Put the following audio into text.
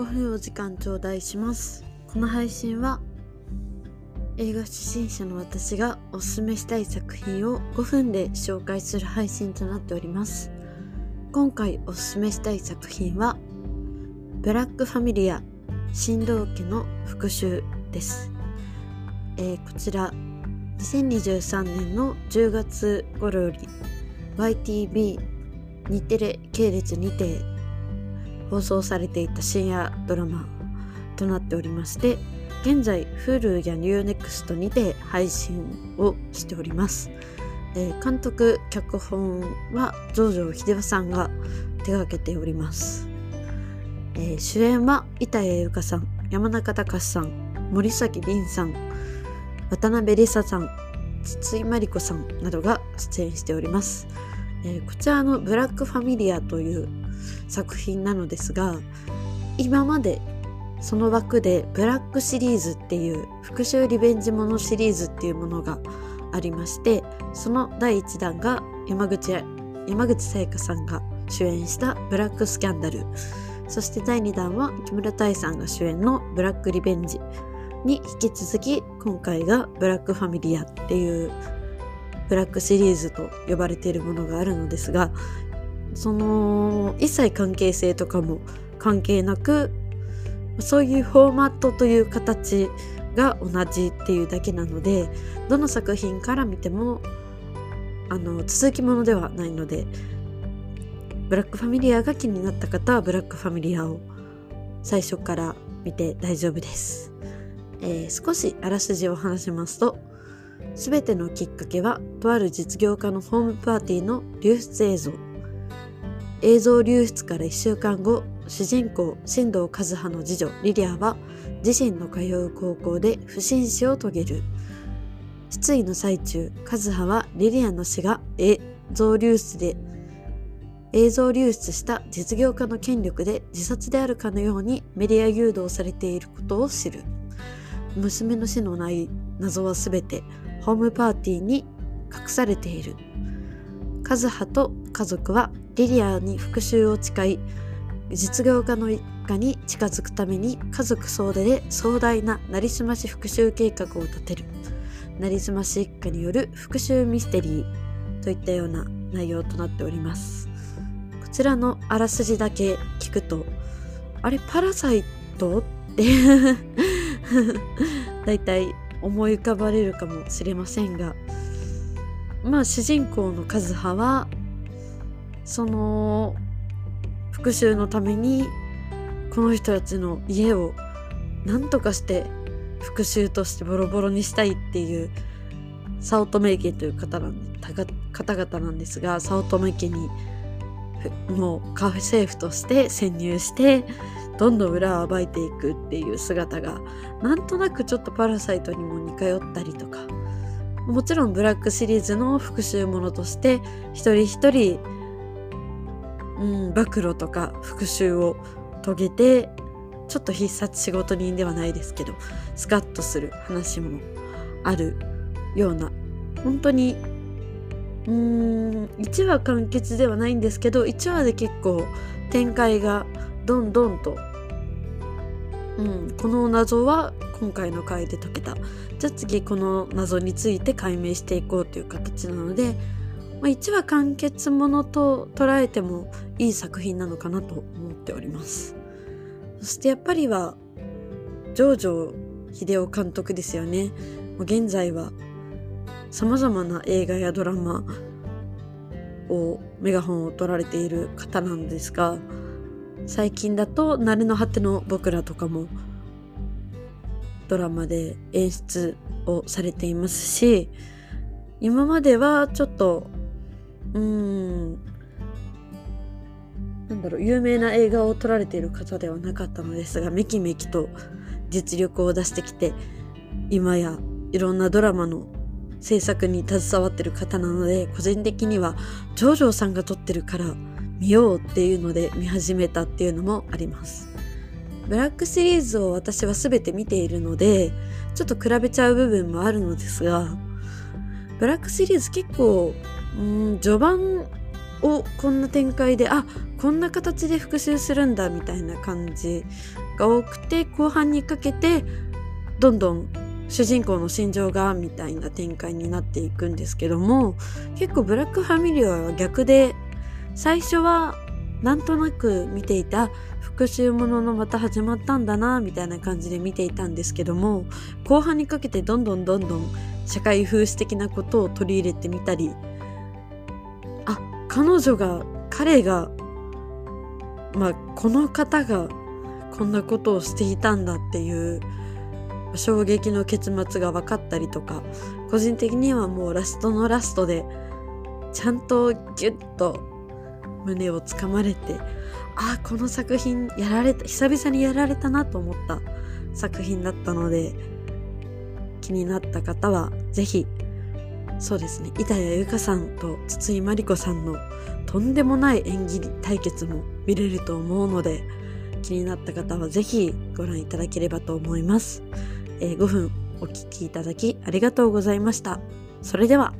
5分お時間頂戴します。この配信は映画初心者の私がおすすめしたい作品を5分で紹介する配信となっております。今回おすすめしたい作品はブラックファミリア新道家の復讐です、えー、こちら2023年の10月頃より YTV 日テレ系列にて放送されていた深夜ドラマとなっておりまして現在 Hulu や UNEXT にて配信をしております、えー、監督脚本は増上秀夫さんが手がけております、えー、主演は板谷由香さん山中隆さん森崎凛さん渡辺梨沙さん筒井真理子さんなどが出演しております、えー、こちらの「ブラックファミリア」という作品なのですが今までその枠でブラックシリーズっていう復讐リベンジものシリーズっていうものがありましてその第1弾が山口山口さやかさんが主演したブラックスキャンダル。そして第2弾は木村多江さんが主演のブラックリベンジに引き続き今回がブラックファミリアっていうブラックシリーズと呼ばれているものがあるのですがその一切関係性とかも関係なくそういうフォーマットという形が同じっていうだけなのでどの作品から見てもあの続きものではないのでブラックファミリアが気になった方はブラックファミリアを最初から見て大丈夫です、えー、少しあらすじを話しますと全てのきっかけはとある実業家のホームパーティーの流出映像。映像流出から1週間後主人公新藤和葉の次女リリアは自身の通う高校で不審死を遂げる。失意の最中和葉はリリアの死が映像流出で映像流出した実業家の権力で自殺であるかのようにメディア誘導されていることを知る。娘の死のない謎は全てホームパーティーに隠されている。和葉と家族はリリアに復讐を誓い実業家の一家に近づくために家族総出で壮大ななりすまし復讐計画を立てる。なりすまし一家による復讐ミステリーといったような内容となっております。こちらのあらすじだけ聞くとあれパラサイト？ってだいたい 思い浮かばれるかもしれませんがまあ主人公のカズハはその復讐のためにこの人たちの家を何とかして復讐としてボロボロにしたいっていう早乙女家という方なん方々なんですが早乙女家にもうカフェセーフとして潜入してどんどん裏を暴いていくっていう姿がなんとなくちょっとパラサイトにも似通ったりとか。もちろんブラックシリーズの復讐ものとして一人一人うん、暴露とか復讐を遂げてちょっと必殺仕事人ではないですけどスカッとする話もあるような本当にうーん1話完結ではないんですけど1話で結構展開がどんどんと、うん、この謎は今回の回で解けた。じゃあ次この謎について解明していこうという形なのでまあ、1話完結ものと捉えてもいい作品なのかなと思っております。そしてやっぱりは上場秀夫監督ですよね。現在は様々な映画やドラマをメガホンを取られている方なんですが最近だと「慣れの果ての僕ら」とかもドラマで演出をされていますし今まではちょっとうーんなんだろう有名な映画を撮られている方ではなかったのですがめきめきと実力を出してきて今やいろんなドラマの制作に携わってる方なので個人的にはジョージョーさんが撮ってるから見ようっていうので見始めたっていうのもあります。ブラックシリーズを私は全て見ているのでちょっと比べちゃう部分もあるのですがブラックシリーズ結構うん序盤をこんな展開であこんな形で復習するんだみたいな感じが多くて後半にかけてどんどん主人公の心情がみたいな展開になっていくんですけども結構ブラックファミリアは逆で最初はなんとなく見ていた復讐もののまた始まったんだなみたいな感じで見ていたんですけども後半にかけてどんどんどんどん社会風刺的なことを取り入れてみたりあ彼女が彼がまあこの方がこんなことをしていたんだっていう衝撃の結末が分かったりとか個人的にはもうラストのラストでちゃんとギュッと胸をつかまれてあこの作品やられた久々にやられたなと思った作品だったので気になった方は是非そうですね板谷由香さんと筒井真理子さんのとんでもない演技対決も見れると思うので気になった方は是非ご覧いただければと思います、えー、5分お聴きいただきありがとうございました。それでは。